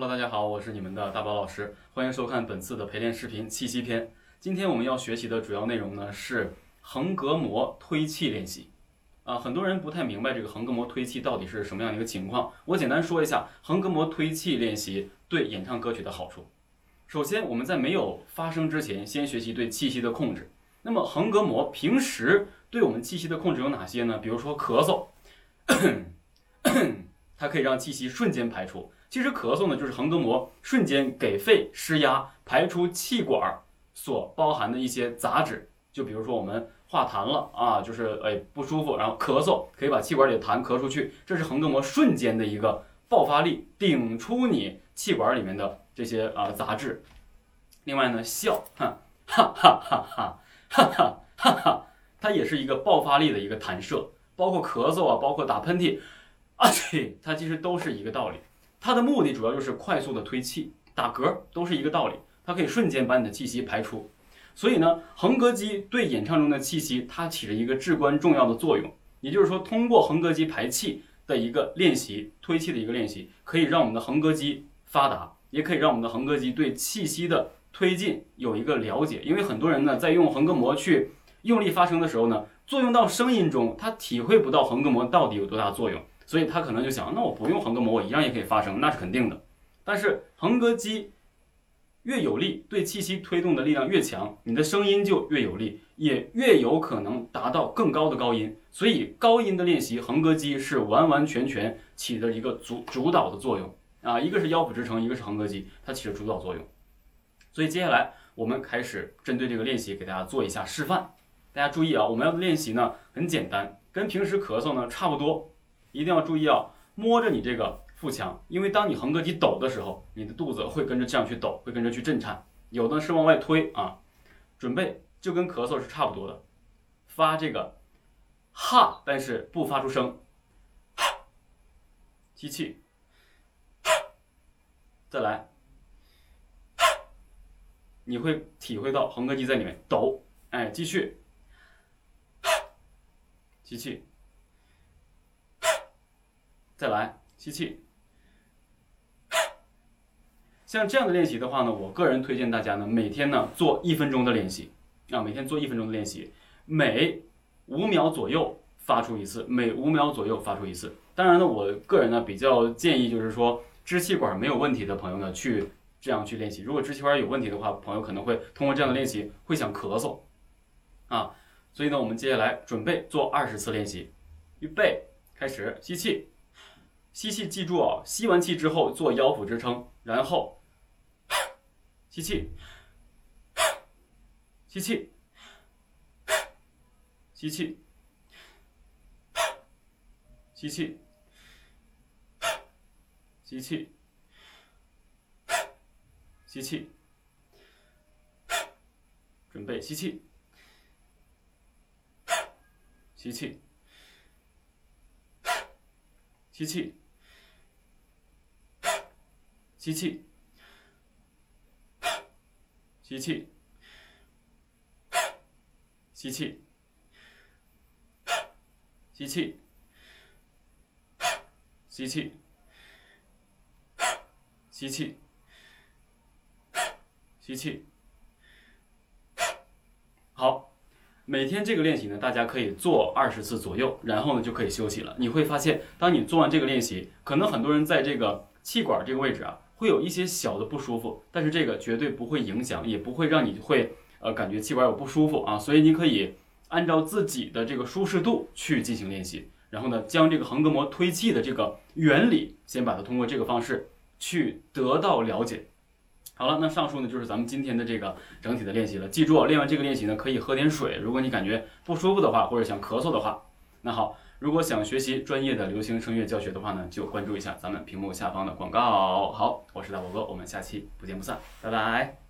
Hello，大家好，我是你们的大宝老师，欢迎收看本次的陪练视频气息篇。今天我们要学习的主要内容呢是横膈膜推气练习。啊，很多人不太明白这个横膈膜推气到底是什么样的一个情况。我简单说一下横膈膜推气练习对演唱歌曲的好处。首先，我们在没有发声之前，先学习对气息的控制。那么横膈膜平时对我们气息的控制有哪些呢？比如说咳嗽，它可以让气息瞬间排出。其实咳嗽呢，就是横膈膜瞬间给肺施压，排出气管所包含的一些杂质。就比如说我们。化痰了啊，就是哎不舒服，然后咳嗽，可以把气管里的痰咳出去，这是横膈膜瞬间的一个爆发力，顶出你气管里面的这些啊杂质。另外呢，笑，哈哈哈哈哈哈哈哈，它也是一个爆发力的一个弹射，包括咳嗽啊，包括打喷嚏啊，对，它其实都是一个道理。它的目的主要就是快速的推气，打嗝都是一个道理，它可以瞬间把你的气息排出。所以呢，横膈肌对演唱中的气息，它起着一个至关重要的作用。也就是说，通过横膈肌排气的一个练习，推气的一个练习，可以让我们的横膈肌发达，也可以让我们的横膈肌对气息的推进有一个了解。因为很多人呢，在用横膈膜去用力发声的时候呢，作用到声音中，他体会不到横膈膜到底有多大作用，所以他可能就想，那我不用横膈膜，我一样也可以发声，那是肯定的。但是横膈肌。越有力，对气息推动的力量越强，你的声音就越有力，也越有可能达到更高的高音。所以高音的练习，横膈肌是完完全全起着一个主主导的作用啊。一个是腰腹支撑，一个是横膈肌，它起着主导作用。所以接下来我们开始针对这个练习给大家做一下示范。大家注意啊，我们要的练习呢很简单，跟平时咳嗽呢差不多，一定要注意啊，摸着你这个。腹腔，因为当你横膈肌抖的时候，你的肚子会跟着这样去抖，会跟着去震颤。有的是往外推啊，准备就跟咳嗽是差不多的，发这个哈，但是不发出声，吸气，再来，你会体会到横膈肌在里面抖，哎，继续，吸气，再来，吸气。像这样的练习的话呢，我个人推荐大家呢，每天呢做一分钟的练习啊，每天做一分钟的练习，每五秒左右发出一次，每五秒左右发出一次。当然呢，我个人呢比较建议就是说支气管没有问题的朋友呢去这样去练习。如果支气管有问题的话，朋友可能会通过这样的练习会想咳嗽啊。所以呢，我们接下来准备做二十次练习，预备开始，吸气，吸气，记住啊，吸完气之后做腰腹支撑，然后。吸气，吸气，吸气，吸气，吸气，吸气，准备吸气，吸气，吸气，吸气。吸气，吸气，吸气，吸气，吸气，吸气。好，每天这个练习呢，大家可以做二十次左右，然后呢就可以休息了。你会发现，当你做完这个练习，可能很多人在这个气管这个位置啊。会有一些小的不舒服，但是这个绝对不会影响，也不会让你会呃感觉气管有不舒服啊，所以你可以按照自己的这个舒适度去进行练习，然后呢，将这个横膈膜推气的这个原理，先把它通过这个方式去得到了解。好了，那上述呢就是咱们今天的这个整体的练习了。记住，练完这个练习呢，可以喝点水。如果你感觉不舒服的话，或者想咳嗽的话，那好。如果想学习专业的流行声乐教学的话呢，就关注一下咱们屏幕下方的广告。好，我是大宝哥，我们下期不见不散，拜拜。